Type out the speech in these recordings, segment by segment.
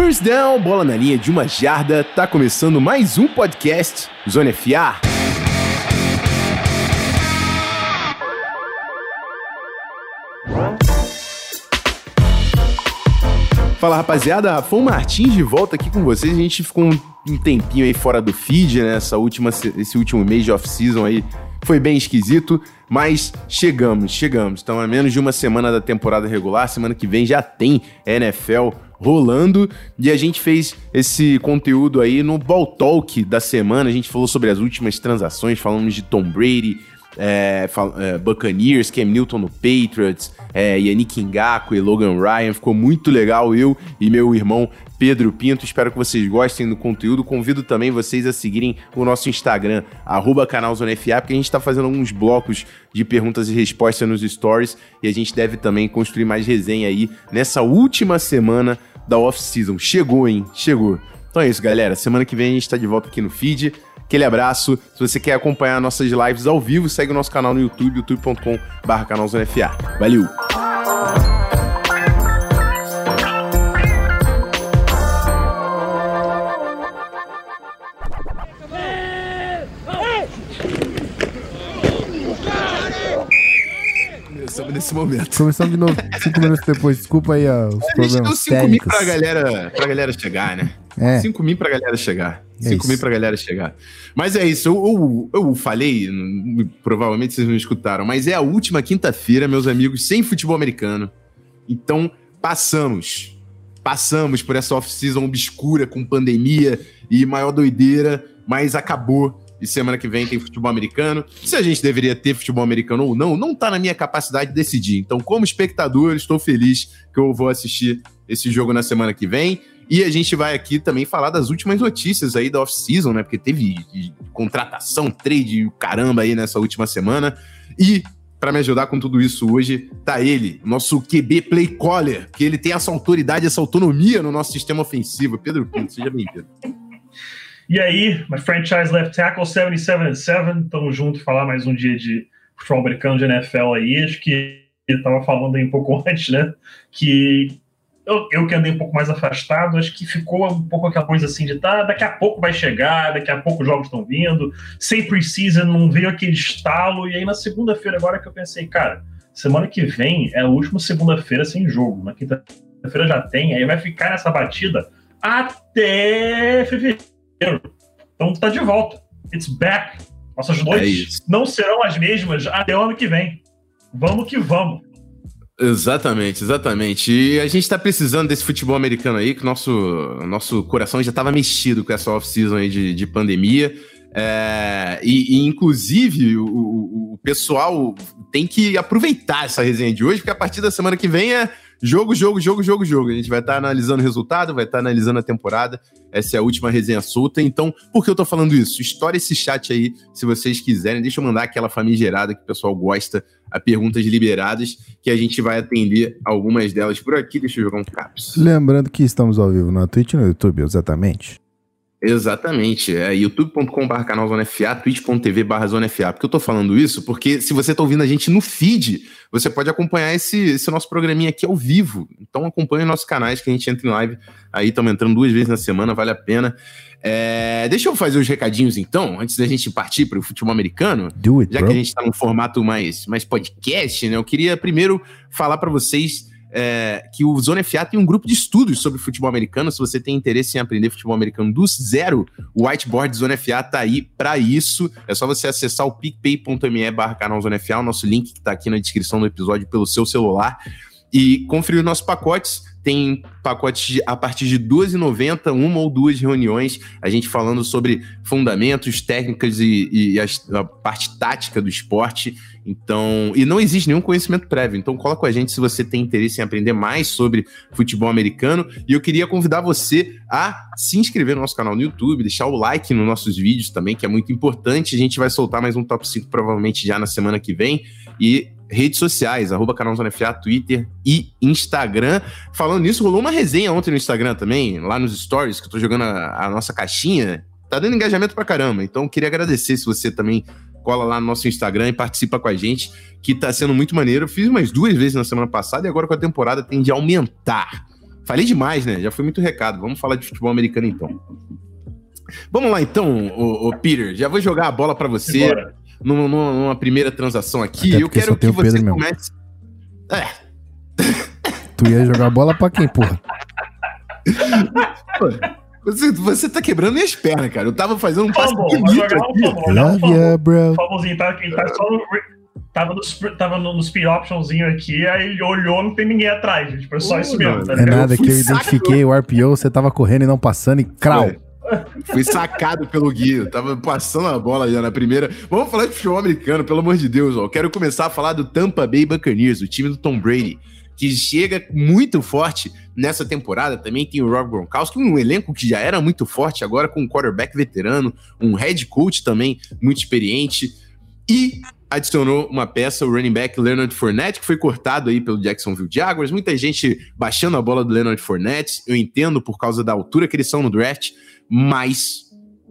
First down, bola na linha de uma jarda, tá começando mais um podcast Zona FA. Fala rapaziada, Rafão Martins de volta aqui com vocês. A gente ficou um tempinho aí fora do feed, né? Essa última, esse último mês de off-season aí foi bem esquisito, mas chegamos, chegamos. Então, a menos de uma semana da temporada regular, semana que vem já tem NFL rolando e a gente fez esse conteúdo aí no Ball Talk da semana. A gente falou sobre as últimas transações, falamos de Tom Brady, é, é, Buccaneers, Cam Newton no Patriots, é, Yannick Ngaku e Logan Ryan. Ficou muito legal. Eu e meu irmão Pedro Pinto. Espero que vocês gostem do conteúdo. Convido também vocês a seguirem o nosso Instagram, arroba canalzonefa, porque a gente está fazendo alguns blocos de perguntas e respostas nos stories e a gente deve também construir mais resenha aí nessa última semana da off-season. Chegou, hein? Chegou. Então é isso, galera. Semana que vem a gente está de volta aqui no feed. Aquele abraço. Se você quer acompanhar nossas lives ao vivo, segue o nosso canal no YouTube, youtube.com.br canalzonefa. Valeu! Começamos nesse momento. Começamos de novo, cinco minutos depois. Desculpa aí ó, os A gente problemas deu 5 mil pra galera, pra galera chegar, né? É. 5 mil pra galera chegar. É 5 mil isso. pra galera chegar. Mas é isso, eu, eu, eu falei, provavelmente vocês não escutaram, mas é a última quinta-feira, meus amigos, sem futebol americano. Então, passamos. Passamos por essa off-season obscura com pandemia e maior doideira, mas acabou. E semana que vem tem futebol americano. Se a gente deveria ter futebol americano ou não, não tá na minha capacidade de decidir. Então, como espectador, estou feliz que eu vou assistir esse jogo na semana que vem. E a gente vai aqui também falar das últimas notícias aí da off-season, né? Porque teve contratação, trade, o caramba aí nessa última semana. E para me ajudar com tudo isso hoje, tá ele, nosso QB play caller, que ele tem essa autoridade, essa autonomia no nosso sistema ofensivo. Pedro Pinto, seja bem-vindo. E aí, my franchise left tackle 77 and 7. Tamo junto falar mais um dia de futebol americano de NFL aí. Acho que ele tava falando aí um pouco antes, né? Que eu, eu que andei um pouco mais afastado, acho que ficou um pouco aquela coisa assim de tá, daqui a pouco vai chegar, daqui a pouco os jogos estão vindo. Sem preseason, não veio aquele estalo. E aí na segunda-feira, agora que eu pensei, cara, semana que vem é a última segunda-feira sem jogo. Na quinta-feira já tem, aí vai ficar nessa batida até fevereiro. Então tá de volta. It's back. Nossas noites isso. não serão as mesmas até o ano que vem. Vamos que vamos. Exatamente, exatamente. E a gente tá precisando desse futebol americano aí, que nosso, nosso coração já tava mexido com essa off-season aí de, de pandemia. É, e, e, inclusive, o, o- pessoal tem que aproveitar essa resenha de hoje, porque a partir da semana que vem é jogo, jogo, jogo, jogo, jogo. A gente vai estar analisando o resultado, vai estar analisando a temporada. Essa é a última resenha solta. Então, por que eu tô falando isso? Estoura esse chat aí, se vocês quiserem. Deixa eu mandar aquela famigerada que o pessoal gosta, a perguntas liberadas, que a gente vai atender algumas delas por aqui. Deixa eu jogar um caps. Lembrando que estamos ao vivo na Twitch e no YouTube, exatamente. Exatamente, é youtube.com.br canal Zona FA, twitch.tv barra Zona FA. Por que eu tô falando isso? Porque se você tá ouvindo a gente no feed, você pode acompanhar esse, esse nosso programinha aqui ao vivo. Então acompanhe nossos canais que a gente entra em live. Aí estamos entrando duas vezes na semana, vale a pena. É, deixa eu fazer os recadinhos então, antes da gente partir para o futebol americano. Do it, Já bro. que a gente está num formato mais, mais podcast, né? Eu queria primeiro falar para vocês é, que o Zona FA tem um grupo de estudos sobre futebol americano. Se você tem interesse em aprender futebol americano do zero, o Whiteboard Zona FA tá aí para isso. É só você acessar o picpay.me barra canal Zona FA, o nosso link que tá aqui na descrição do episódio pelo seu celular. E conferir os nossos pacotes. Tem pacotes a partir de R$ 12,90, uma ou duas reuniões, a gente falando sobre fundamentos, técnicas e, e as- a parte tática do esporte. Então, e não existe nenhum conhecimento prévio. Então, cola com a gente se você tem interesse em aprender mais sobre futebol americano. E eu queria convidar você a se inscrever no nosso canal no YouTube, deixar o like nos nossos vídeos também, que é muito importante. A gente vai soltar mais um top 5 provavelmente já na semana que vem. E redes sociais, arroba canal Zona FA, Twitter e Instagram. Falando nisso, rolou uma resenha ontem no Instagram também, lá nos stories, que eu tô jogando a, a nossa caixinha. Tá dando engajamento pra caramba. Então, queria agradecer se você também cola lá no nosso Instagram e participa com a gente, que tá sendo muito maneiro. Eu fiz umas duas vezes na semana passada e agora com a temporada tende a aumentar. Falei demais, né? Já foi muito recado. Vamos falar de futebol americano então. Vamos lá então, o, Peter. Já vou jogar a bola para você numa, numa, primeira transação aqui. Até eu quero que você comece. É. Tu ia jogar bola para quem, porra? Você, você tá quebrando minhas pernas, cara. Eu tava fazendo um passo bonito aqui. Love you, bro. Famosinho, tá, tá só no, tava nos, tava no, no speed optionzinho aqui, aí ele olhou, não tem ninguém atrás, gente. Foi só isso mesmo. Tá é nada que eu identifiquei o RPO, você tava correndo e não passando e crau. Fui sacado pelo Gui, tava passando a bola já na primeira. Vamos falar de futebol americano, pelo amor de Deus, ó. Quero começar a falar do Tampa Bay Buccaneers, o time do Tom Brady, que chega muito forte nessa temporada. Também tem o Rob Gronkowski, um elenco que já era muito forte, agora com um quarterback veterano, um head coach também muito experiente. E adicionou uma peça, o running back Leonard Fournette, que foi cortado aí pelo Jacksonville Jaguars. Muita gente baixando a bola do Leonard Fournette. Eu entendo por causa da altura que eles são no draft, mas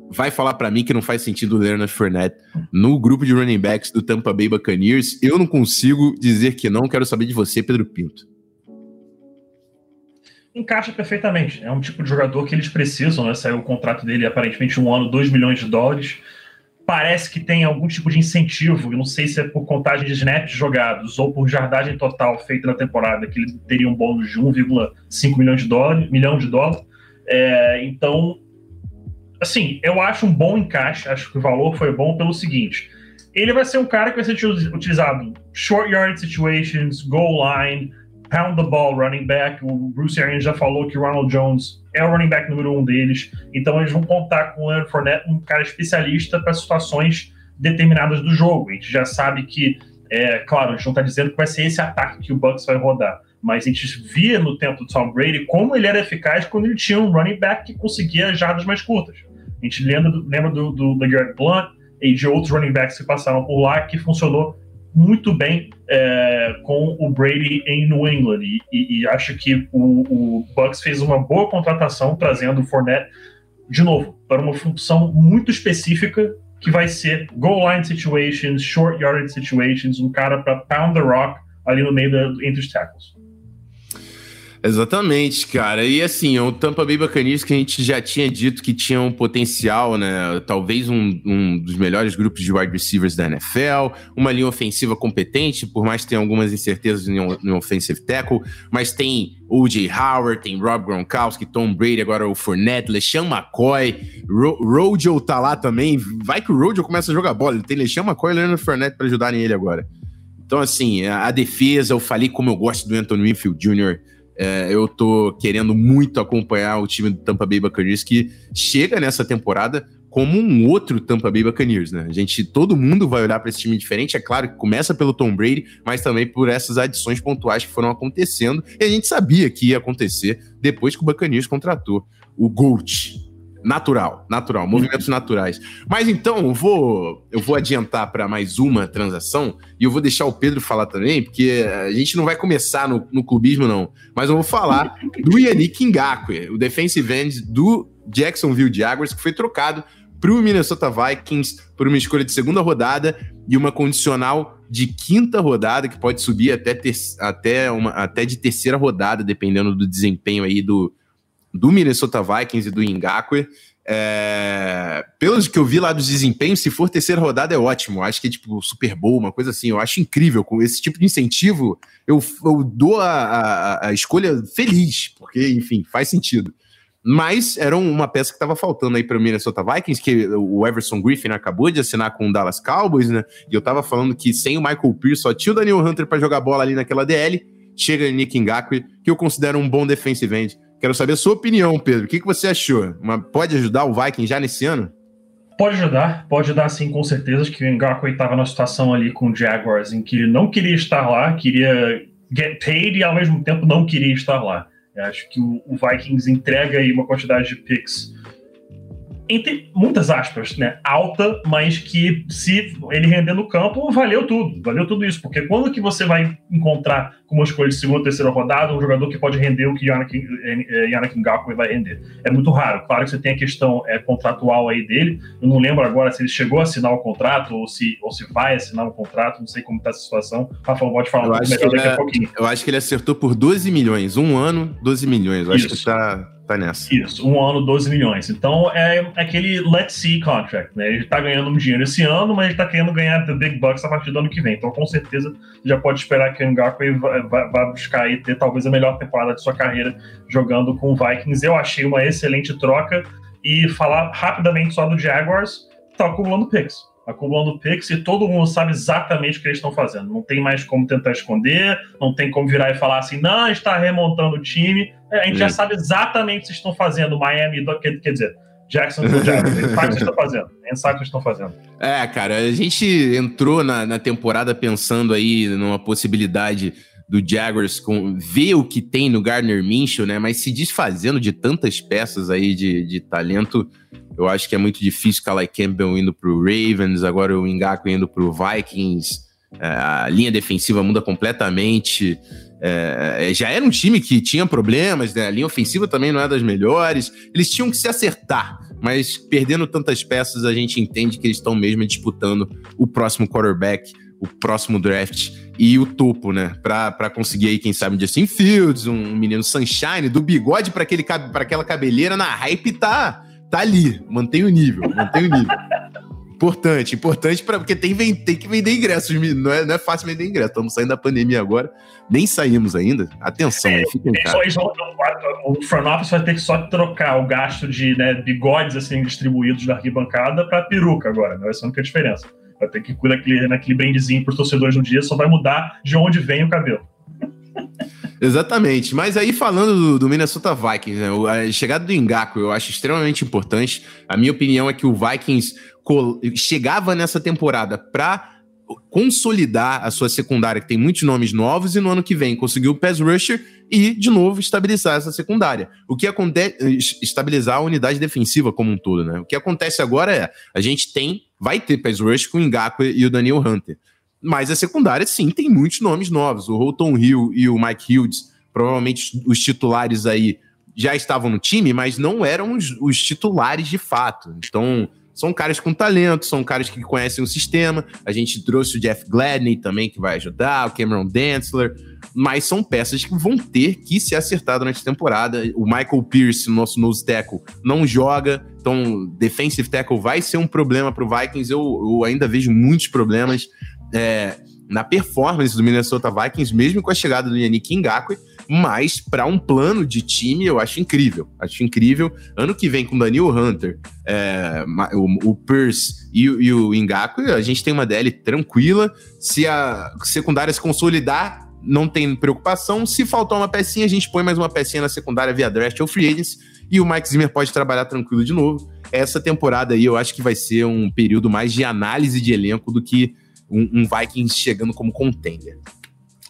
vai falar para mim que não faz sentido o Leonard Fournette no grupo de running backs do Tampa Bay Buccaneers. Eu não consigo dizer que não. Quero saber de você, Pedro Pinto. Encaixa perfeitamente. É um tipo de jogador que eles precisam, né? Saiu o contrato dele aparentemente um ano, 2 milhões de dólares parece que tem algum tipo de incentivo, não sei se é por contagem de snaps jogados ou por jardagem total feita na temporada, que ele teria um bônus de 1,5 milhão de dólares, milhão de dólares. É, então, assim, eu acho um bom encaixe, acho que o valor foi bom pelo seguinte. Ele vai ser um cara que vai ser utilizado short yard situations, goal line, pound the ball running back. O Bruce Arians já falou que o Ronald Jones é o running back número um deles. Então eles vão contar com o Leonard Fournette, um cara especialista para situações determinadas do jogo. A gente já sabe que, é, claro, a gente não está dizendo que vai ser esse ataque que o Bucks vai rodar. Mas a gente via no tempo do Tom Brady como ele era eficaz quando ele tinha um running back que conseguia jardas mais curtas. A gente lembra lembra do, do, do Blunt e de outros running backs que passaram por lá que funcionou muito bem é, com o Brady em New England e, e, e acho que o, o, Bucks fez uma boa contratação trazendo o Fournette de novo para uma função muito específica que vai ser goal line situations, short yardage situations, um cara para pound the rock ali no meio da, entre os tackles. Exatamente, cara. E assim, é o Tampa Bay Buccaneers que a gente já tinha dito que tinha um potencial, né? Talvez um, um dos melhores grupos de wide receivers da NFL, uma linha ofensiva competente, por mais que tenha algumas incertezas no, no offensive tackle, mas tem O.J. Howard, tem Rob Gronkowski, Tom Brady, agora o Fournette, LeSean McCoy, Ro Rojo tá lá também. Vai que o Rojo começa a jogar bola. Ele tem LeSean McCoy e Leonard Fournette para ajudarem ele agora. Então, assim, a, a defesa, eu falei como eu gosto do Anthony Winfield Jr., é, eu tô querendo muito acompanhar o time do Tampa Bay Buccaneers que chega nessa temporada como um outro Tampa Bay Buccaneers, né? A gente, todo mundo vai olhar para esse time diferente. É claro que começa pelo Tom Brady, mas também por essas adições pontuais que foram acontecendo. E a gente sabia que ia acontecer depois que o Buccaneers contratou o Gold, Natural, natural, movimentos naturais. Mas então, eu vou, eu vou adiantar para mais uma transação e eu vou deixar o Pedro falar também, porque a gente não vai começar no, no clubismo, não. Mas eu vou falar do Yannick Ngakwe, o defensive end do Jacksonville Jaguars, que foi trocado para o Minnesota Vikings por uma escolha de segunda rodada e uma condicional de quinta rodada, que pode subir até, ter, até, uma, até de terceira rodada, dependendo do desempenho aí do, do Minnesota Vikings e do Ngakwe. É, pelos que eu vi lá dos desempenhos, se for terceira rodada é ótimo. Acho que é tipo Super Bowl, uma coisa assim. Eu acho incrível. Com esse tipo de incentivo, eu, eu dou a, a, a escolha feliz, porque, enfim, faz sentido. Mas era uma peça que estava faltando aí para o Minnesota Vikings, que o Everson Griffin acabou de assinar com o Dallas Cowboys, né? E eu estava falando que sem o Michael Pierce só tinha o Daniel Hunter para jogar bola ali naquela DL. Chega Nick Ngakwe, que eu considero um bom defensive end Quero saber a sua opinião, Pedro. O que, que você achou? Uma, pode ajudar o Viking já nesse ano? Pode ajudar, pode ajudar sim, com certeza. Acho que o Ngakwe estava na situação ali com o Jaguars em que ele não queria estar lá, queria get paid e ao mesmo tempo não queria estar lá. Eu acho que o, o, Vikings entrega aí uma quantidade de picks entre muitas aspas, né, alta, mas que se ele render no campo, valeu tudo, valeu tudo isso, porque quando que você vai encontrar com uma escolha de segunda ou terceira rodada um jogador que pode render o que Yannick, Yannick Ngakwe vai render? É muito raro. Claro que você tem a questão é, contratual aí dele, eu não lembro agora se ele chegou a assinar o contrato ou se, ou se vai assinar o contrato, não sei como está essa situação. Rafael, pode falar eu um pouco melhor daqui é, a pouquinho. Eu acho que ele acertou por 12 milhões, um ano, 12 milhões, eu isso. acho que está Tá nessa. Isso, um ano, 12 milhões. Então é aquele let's see contract, né? Ele tá ganhando um dinheiro esse ano, mas ele tá querendo ganhar the big bucks a partir do ano que vem. Então com certeza já pode esperar que o Ngakwe vá buscar e ter talvez a melhor temporada de sua carreira jogando com o Vikings. Eu achei uma excelente troca. E falar rapidamente só do Jaguars, tá acumulando picks acumulando picks e todo mundo sabe exatamente o que eles estão fazendo. Não tem mais como tentar esconder, não tem como virar e falar assim, não, está remontando o time. É, a gente já sabe exatamente o que vocês estão fazendo. Miami, quer, quer dizer, Jackson Jackson. Sabe o que vocês estão fazendo. Gente sabe o que estão fazendo. É, cara, a gente entrou na, na temporada pensando aí numa possibilidade do Jaguars com ver o que tem no Gardner Minshew, né? Mas se desfazendo de tantas peças aí de, de talento, eu acho que é muito difícil Kalai Campbell indo pro Ravens, agora o Ngaku indo pro Vikings. É, a linha defensiva muda completamente. É, é, já era um time que tinha problemas, né? A linha ofensiva também não é das melhores. Eles tinham que se acertar, mas perdendo tantas peças, a gente entende que eles estão mesmo disputando o próximo quarterback, o próximo draft e o topo, né? Pra, conseguir aí, quem sabe, um Justin Fields, um menino Sunshine, do bigode para aquela cabeleira na hype tá, tá ali. Mantém o nível, mantém o nível. Importante, importante, pra, porque tem, tem que vender ingressos, não é, não é fácil vender ingressos. Estamos saindo da pandemia agora, nem saímos ainda. Atenção, é, fiquem O front office vai ter que só trocar o gasto de né, bigodes assim distribuídos na arquibancada para peruca agora, né? essa é a única diferença. Vai ter que ir naquele, naquele para os torcedores no dia, só vai mudar de onde vem o cabelo. Exatamente. Mas aí, falando do, do Minnesota Vikings, né, a chegada do Ngaku eu acho extremamente importante. A minha opinião é que o Vikings chegava nessa temporada para consolidar a sua secundária, que tem muitos nomes novos, e no ano que vem conseguiu o pass rusher e, de novo, estabilizar essa secundária. O que acontece. estabilizar a unidade defensiva como um todo, né? O que acontece agora é: a gente tem, vai ter pass rush com o Ngaku e o Daniel Hunter. Mas a secundária, sim, tem muitos nomes novos. O Holton Hill e o Mike Hughes, provavelmente os titulares aí já estavam no time, mas não eram os, os titulares de fato. Então, são caras com talento, são caras que conhecem o sistema. A gente trouxe o Jeff Gladney também, que vai ajudar, o Cameron Densler, mas são peças que vão ter que se acertar durante a temporada. O Michael Pierce, nosso nose tackle, não joga, então defensive tackle vai ser um problema para o Vikings. Eu, eu ainda vejo muitos problemas é, na performance do Minnesota Vikings, mesmo com a chegada do Yannick Ngakwe, mas para um plano de time eu acho incrível. Acho incrível. Ano que vem com Daniel Hunter, é, o, o Pierce e, e o Ngakwe, a gente tem uma DL tranquila. Se a secundária se consolidar, não tem preocupação. Se faltar uma pecinha, a gente põe mais uma pecinha na secundária via draft ou free agents e o Mike Zimmer pode trabalhar tranquilo de novo. Essa temporada aí eu acho que vai ser um período mais de análise de elenco do que um, um Vikings chegando como contender.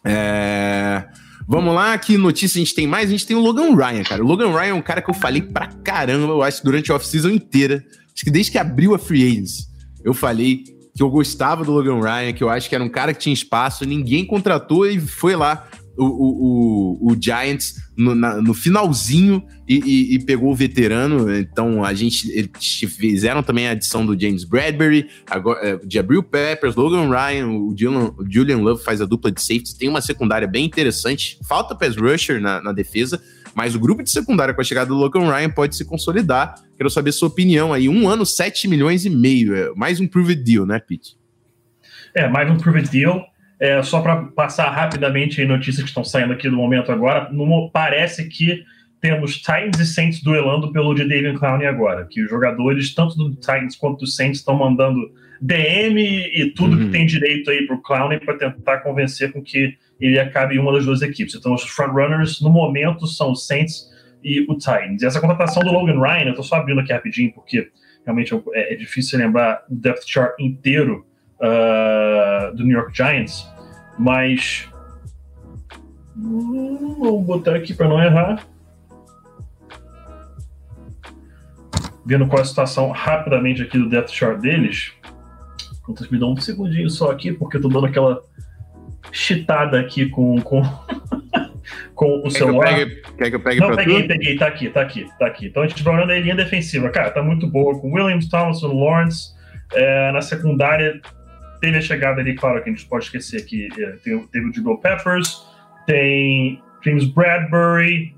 É... Vamos lá, que notícia a gente tem mais? A gente tem o Logan Ryan, cara. O Logan Ryan é um cara que eu falei pra caramba, eu acho, durante a off-season inteira. Acho que desde que abriu a Free Agents, eu falei que eu gostava do Logan Ryan, que eu acho que era um cara que tinha espaço, ninguém contratou e foi lá o, o, o, Giants no, na, no finalzinho e, e, e, pegou o veterano. Então a gente eles fizeram também a adição do James Bradbury, agora, é, de Abril Peppers, Logan Ryan, o Julian, o Julian Love faz a dupla de safety. Tem uma secundária bem interessante. Falta pass rusher na, na defesa, mas o grupo de secundária com a chegada do Logan Ryan pode se consolidar. Quero saber sua opinião aí. Um ano, 7 milhões e meio. É mais um proved deal, né, Pete? É, mais um proved deal. É, só para passar rapidamente notícias que estão saindo aqui do momento agora, no, parece que temos Titans e Saints duelando pelo de David Clown agora, que os jogadores, tanto do Titans quanto do Saints, estão mandando DM e tudo uhum. que tem direito aí pro Clown para tentar convencer com que ele acabe em uma das duas equipes. Então, os frontrunners, no momento, são os Saints e o Titans. E essa contratação do Logan Ryan, eu tô só abrindo aqui rapidinho, porque realmente é, é difícil lembrar o depth chart inteiro uh, do New York Giants, mas vou botar aqui para não errar. vendo qual é a situação rapidamente aqui do depth chart deles. Enquanto me dão um segundinho só aqui, porque eu tô dando aquela chitada aqui com, com, com o quer celular. Que pegue, quer que eu pegue Não, peguei, tu? peguei, tá aqui, tá aqui, tá aqui. Então a gente vai olhando a linha defensiva. Cara, tá muito boa com Williams, Thompson, Lawrence. É, na secundária, teve a chegada ali, claro, que a gente pode esquecer que é, teve o Jibril Peppers, tem James Bradbury,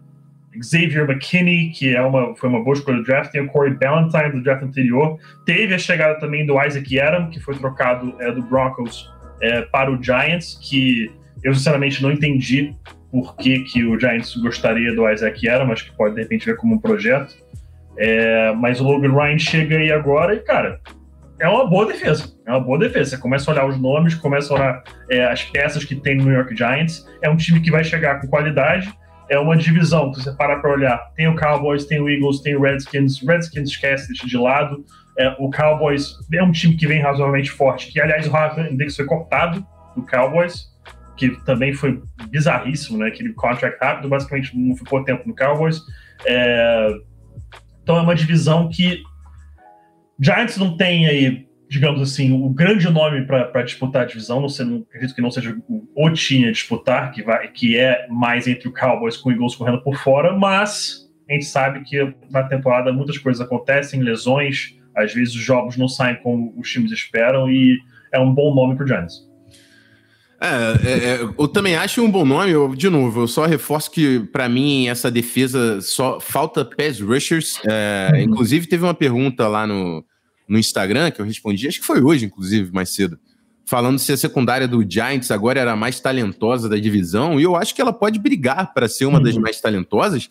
Xavier McKinney, que é uma, foi uma boa escolha do draft, tem o Corey Ballantyne do draft anterior, teve a chegada também do Isaac Adam, que foi trocado é, do Broncos é, para o Giants, que eu sinceramente não entendi por que, que o Giants gostaria do Isaac Adam, acho que pode de repente ver como um projeto. É, mas o Logan Ryan chega aí agora e, cara, é uma boa defesa. É uma boa defesa. Você começa a olhar os nomes, começa a olhar é, as peças que tem no New York Giants. É um time que vai chegar com qualidade. É uma divisão que você para para olhar. Tem o Cowboys, tem o Eagles, tem o Redskins. Redskins esquece, de lado. É, o Cowboys é um time que vem razoavelmente forte. Que, aliás, o Rafa Index foi cortado do Cowboys, que também foi bizarríssimo, né? Aquele contract rápido, basicamente não ficou tempo no Cowboys. É, então é uma divisão que Giants não tem aí, digamos assim, o grande nome para disputar a divisão. Não, sei, não acredito que não seja o, o time a disputar, que, vai, que é mais entre o Cowboys com o Eagles correndo por fora, mas a gente sabe que na temporada muitas coisas acontecem, lesões, às vezes os jogos não saem como os times esperam e é um bom nome para o Giants. É, é, é, eu também acho um bom nome. Eu, de novo, eu só reforço que, para mim, essa defesa só falta pass rushers. É, uhum. Inclusive, teve uma pergunta lá no, no Instagram que eu respondi, acho que foi hoje, inclusive, mais cedo, falando se a secundária do Giants agora era a mais talentosa da divisão. E eu acho que ela pode brigar para ser uma uhum. das mais talentosas.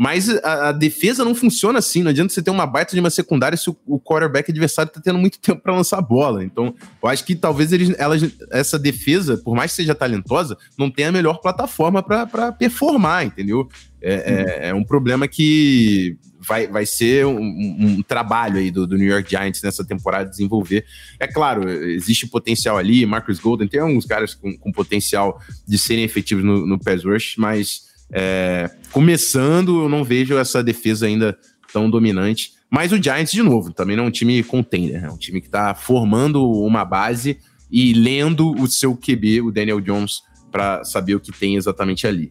Mas a, a, defesa não funciona assim. Não adianta você ter uma baita de uma secundária se o, o quarterback adversário está tendo muito tempo para lançar a bola. Então, eu acho que talvez eles, elas, essa defesa, por mais que seja talentosa, não tenha a melhor plataforma para performar, entendeu? É, é, é, um problema que vai, vai ser um, um trabalho aí do, do, New York Giants nessa temporada desenvolver. É claro, existe potencial ali. Marcus Golden tem alguns caras com, com potencial de serem efetivos no, no pass rush, mas é, começando, eu não vejo essa defesa ainda tão dominante. Mas o Giants, de novo, também não é um time contender, é um time que está formando uma base e lendo o seu QB, o Daniel Jones, para saber o que tem exatamente ali.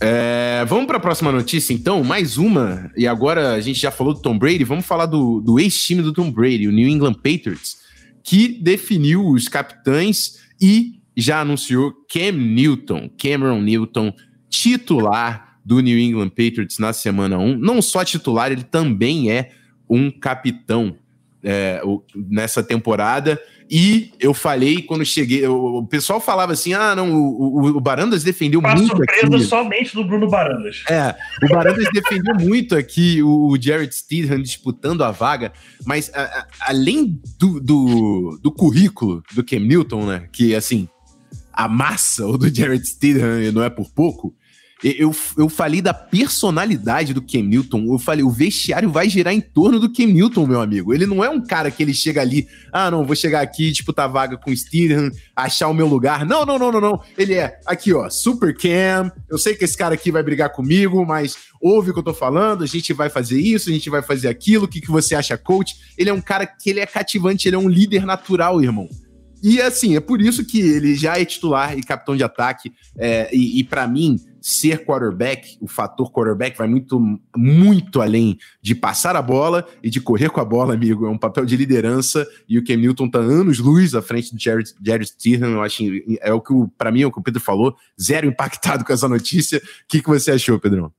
É, vamos para a próxima notícia, então. Mais uma. E agora a gente já falou do Tom Brady. Vamos falar do, do ex-time do Tom Brady, o New England Patriots, que definiu os capitães e já anunciou Cam Newton, Cameron Newton, titular do New England Patriots na semana 1. Não só titular, ele também é um capitão é, nessa temporada. E eu falei quando cheguei, o pessoal falava assim: ah, não, o, o, o Barandas defendeu Uma muito surpresa aqui. somente do Bruno Barandas. É, o Barandas defendeu muito aqui o, o Jared Stidham disputando a vaga, mas a, a, além do, do, do currículo do Cam Newton, né, que assim, a massa ou do Jared Stidham não é por pouco, eu, eu falei da personalidade do Cam Newton. Eu falei, o vestiário vai girar em torno do Cam Newton, meu amigo. Ele não é um cara que ele chega ali, ah, não, vou chegar aqui, disputar vaga com o Steven, achar o meu lugar. Não, não, não, não, não. Ele é aqui, ó, Super Cam. Eu sei que esse cara aqui vai brigar comigo, mas ouve o que eu tô falando, a gente vai fazer isso, a gente vai fazer aquilo. O que, que você acha, coach? Ele é um cara que ele é cativante, ele é um líder natural, irmão. E assim, é por isso que ele já é titular e capitão de ataque. É, e, e para mim, ser quarterback, o fator quarterback vai muito, muito além de passar a bola e de correr com a bola, amigo. É um papel de liderança e o Cam Newton tá anos luz à frente do Jared, Jared Stidham. Eu acho é o que, para mim, é o que o Pedro falou. Zero impactado com essa notícia. O que, que você achou, Pedrão?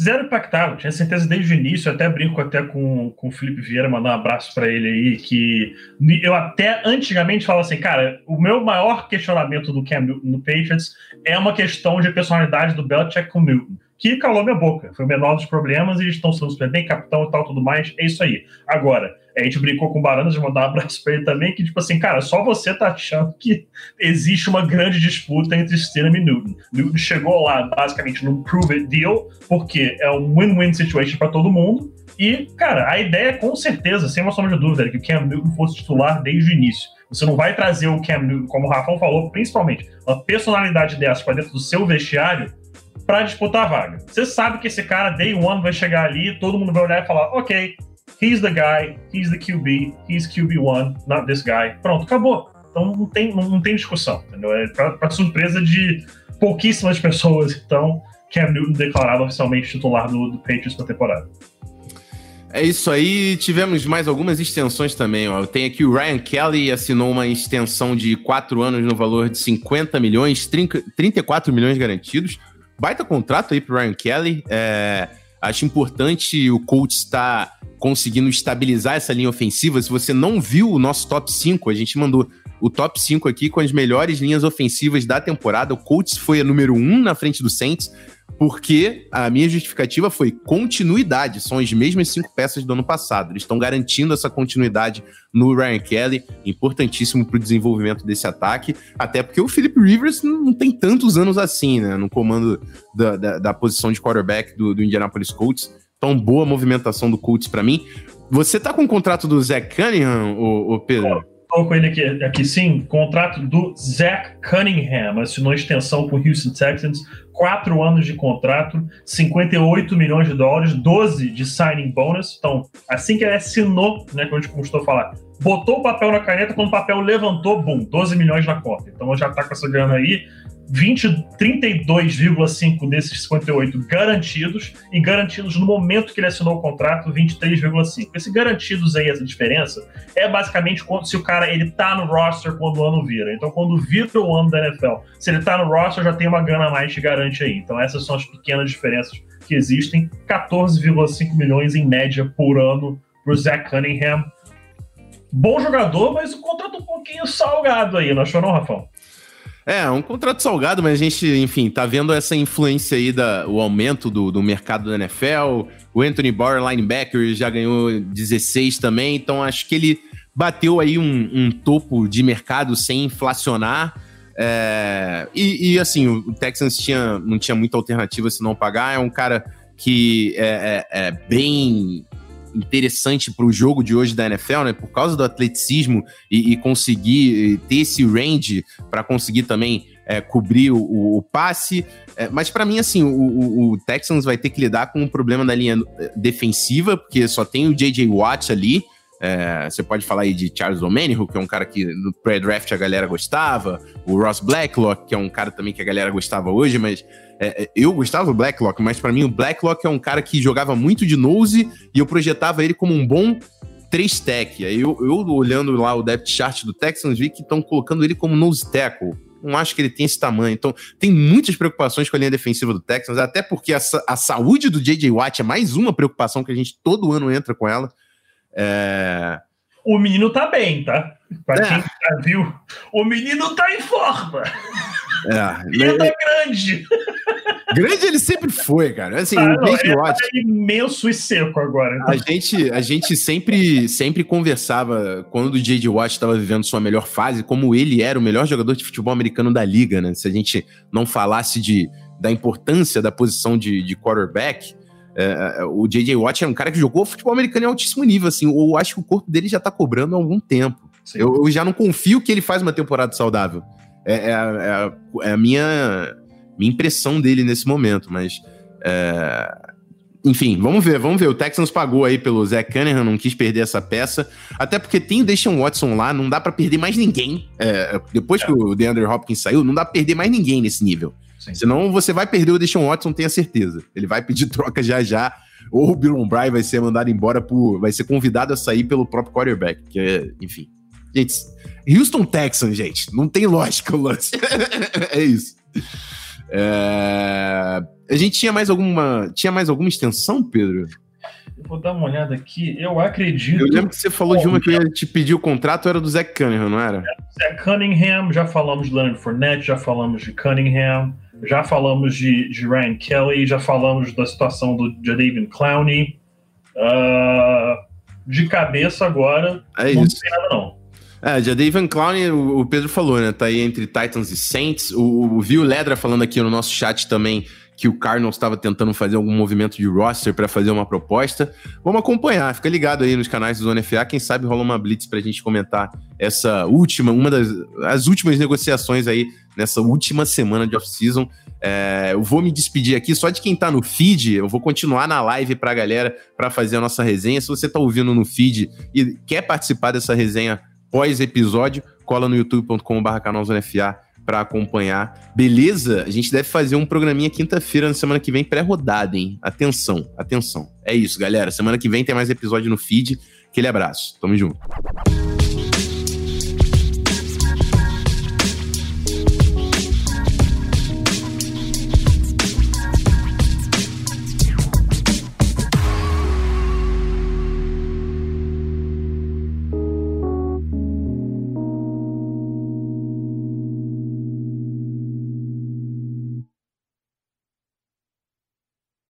Zero impactado, tinha certeza desde o início, até brinco até com, com o Felipe Vieira, mandar um abraço para ele aí, que eu até antigamente falava assim, cara, o meu maior questionamento do Cam Newton no Patriots é uma questão de personalidade do Belichick com o Newton que calou minha boca. Foi o menor dos problemas, eles estão sendo super bem, capitão e tal, tudo mais. É isso aí. Agora, a gente brincou com o Baranas, de mandar um abraço pra ele também, que, tipo assim, cara, só você tá achando que existe uma grande disputa entre Stidham e Newton. Newton chegou lá, basicamente, num prove it deal, porque é um win-win situation para todo mundo. E, cara, a ideia, com certeza, sem uma sombra de dúvida, é que o Cam Newton fosse titular desde o início. Você não vai trazer o Cam Newton, como o Rafão falou, principalmente, uma personalidade dessa para dentro do seu vestiário para disputar a vaga. Você sabe que esse cara, day one, vai chegar ali, todo mundo vai olhar e falar: ok, he's the guy, he's the QB, he's QB1, not this guy. Pronto, acabou. Então não tem, não, tem discussão, entendeu? É para surpresa de pouquíssimas pessoas, então, Cam Newton declarado oficialmente titular do, do Patriots na temporada. É isso aí. Tivemos mais algumas extensões também. Ó. Tem aqui o Ryan Kelly assinou uma extensão de 4 anos no valor de 50 milhões, 30, 34 milhões garantidos. Baita contrato aí pro Ryan Kelly. É, acho importante o coach estar conseguindo estabilizar essa linha ofensiva. Se você não viu o nosso top 5, a gente mandou o top 5 aqui com as melhores linhas ofensivas da temporada. O Colts foi a número 1 na frente do Saints porque a minha justificativa foi continuidade, são as mesmas cinco peças do ano passado. Eles estão garantindo essa continuidade no Ryan Kelly, importantíssimo para o desenvolvimento desse ataque, até porque o Philip Rivers não tem tantos anos assim, né, no comando da, da, da posição de quarterback do, do Indianapolis Colts. Então, boa movimentação do Colts para mim. Você tá com o contrato do Zach Cunningham, o, Pedro? Estou com ele aqui, aqui sim, contrato do Zach Cunningham, assinou extensão com o Houston Texans quatro anos de contrato, 58 milhões de dólares, 12 de signing bonus. Então, assim que ele assinou, né, como a gente costumou falar, botou o papel na caneta, quando o papel levantou, bum, 12 milhões na conta. Então já tá com essa grana aí. 32,5 desses 58 garantidos e garantidos no momento que ele assinou o contrato 23,5. Esse garantidos aí, essa diferença, é basicamente quando, se o cara ele tá no roster quando o ano vira. Então, quando vira o ano da NFL, se ele tá no roster, já tem uma grana a mais que garante aí. Então, essas são as pequenas diferenças que existem. 14,5 milhões em média por ano pro Zach Cunningham. Bom jogador, mas o contrato um pouquinho salgado aí, não achou não, Rafão? É, um contrato salgado, mas a gente, enfim, tá vendo essa influência aí, da, o aumento do, do mercado da NFL. O Anthony Barr, linebacker, já ganhou 16 também, então acho que ele bateu aí um, um topo de mercado sem inflacionar. É, e, e, assim, o Texans tinha, não tinha muita alternativa se não pagar. É um cara que é, é, é bem interessante para o jogo de hoje da NFL, né? Por causa do atleticismo e, e conseguir ter esse range para conseguir também é, cobrir o, o passe. É, mas para mim, assim, o, o, Texans vai ter que lidar com um problema da linha é, defensiva, porque só tem o J.J. Watt ali. É, você pode falar aí de Charles O'Manihu, que é um cara que no pré-draft a galera gostava, o Ross Blacklock, que é um cara também que a galera gostava hoje, mas é, é, eu gostava do Blacklock, mas para mim o Blacklock é um cara que jogava muito de nose e eu projetava ele como um bom 3 tech. Aí eu, eu, olhando lá o depth chart do Texans vi que estão colocando ele como nose tackle. Não acho que ele tem esse tamanho. Então, tem muitas preocupações com a linha defensiva do Texans, até porque a, a saúde do J.J. Watt é mais uma preocupação que a gente todo ano entra com ela. É... O menino tá bem, tá? Pra é. quem já viu, o menino tá em forma. É, e ele é grande. Grande ele sempre foi, cara. Assim, ah, não, ele é imenso e seco agora. Então. A, gente, a gente sempre, sempre conversava, quando o J.J. Watt estava vivendo sua melhor fase, como ele era o melhor jogador de futebol americano da liga, né? Se a gente não falasse de, da importância da posição de, de quarterback, é, é o J.J. Watt é um cara que jogou futebol americano em altíssimo nível, assim. Eu acho que o corpo dele já tá cobrando há algum tempo. Eu, eu, já não confio que ele faz uma temporada saudável. É, é, é, é a minha, minha impressão dele nesse momento, mas. É... Enfim, vamos ver, vamos ver. O Texans pagou aí pelo Zach Cunningham, não quis perder essa peça. Até porque tem o Deshaun Watson lá, não dá para perder mais ninguém. É, depois que o DeAndre Hopkins saiu, não dá pra perder mais ninguém nesse nível. Sim. Senão você vai perder o Deshaun Watson, tenha certeza. Ele vai pedir troca já já. Ou o Bill O'Brien vai ser mandado embora por. vai ser convidado a sair pelo próprio quarterback. Que é, enfim. Gente, Houston Texans, gente. Não tem lógica o lance. é isso. É... A gente tinha mais alguma. Tinha mais alguma extensão, Pedro? Eu vou dar uma olhada aqui. Eu acredito. Eu lembro que você falou de uma que ia te pedir o contrato, era do Zach Cunningham, não era? Zach Cunningham, já falamos de Leonard Fournette, já falamos de Cunningham, já falamos de, de Ryan Kelly, já falamos da situação do Jadavion Clowney. Uh, de cabeça agora, é não isso. tem nada não. É, já David Clown, o Pedro falou, né? Tá aí entre Titans e Saints. O, o Viu Ledra falando aqui no nosso chat também que o Cardinals estava tentando fazer algum movimento de roster para fazer uma proposta. Vamos acompanhar, fica ligado aí nos canais do Zona FA, quem sabe rola uma blitz para a gente comentar essa última, uma das as últimas negociações aí nessa última semana de off-season. É, eu vou me despedir aqui só de quem tá no feed, eu vou continuar na live pra galera para fazer a nossa resenha. Se você tá ouvindo no feed e quer participar dessa resenha pós-episódio, cola no youtube.com.br canalzonefa para acompanhar. Beleza? A gente deve fazer um programinha quinta-feira na semana que vem pré-rodada, hein? Atenção, atenção. É isso, galera. Semana que vem tem mais episódio no feed. Aquele abraço. Tamo junto.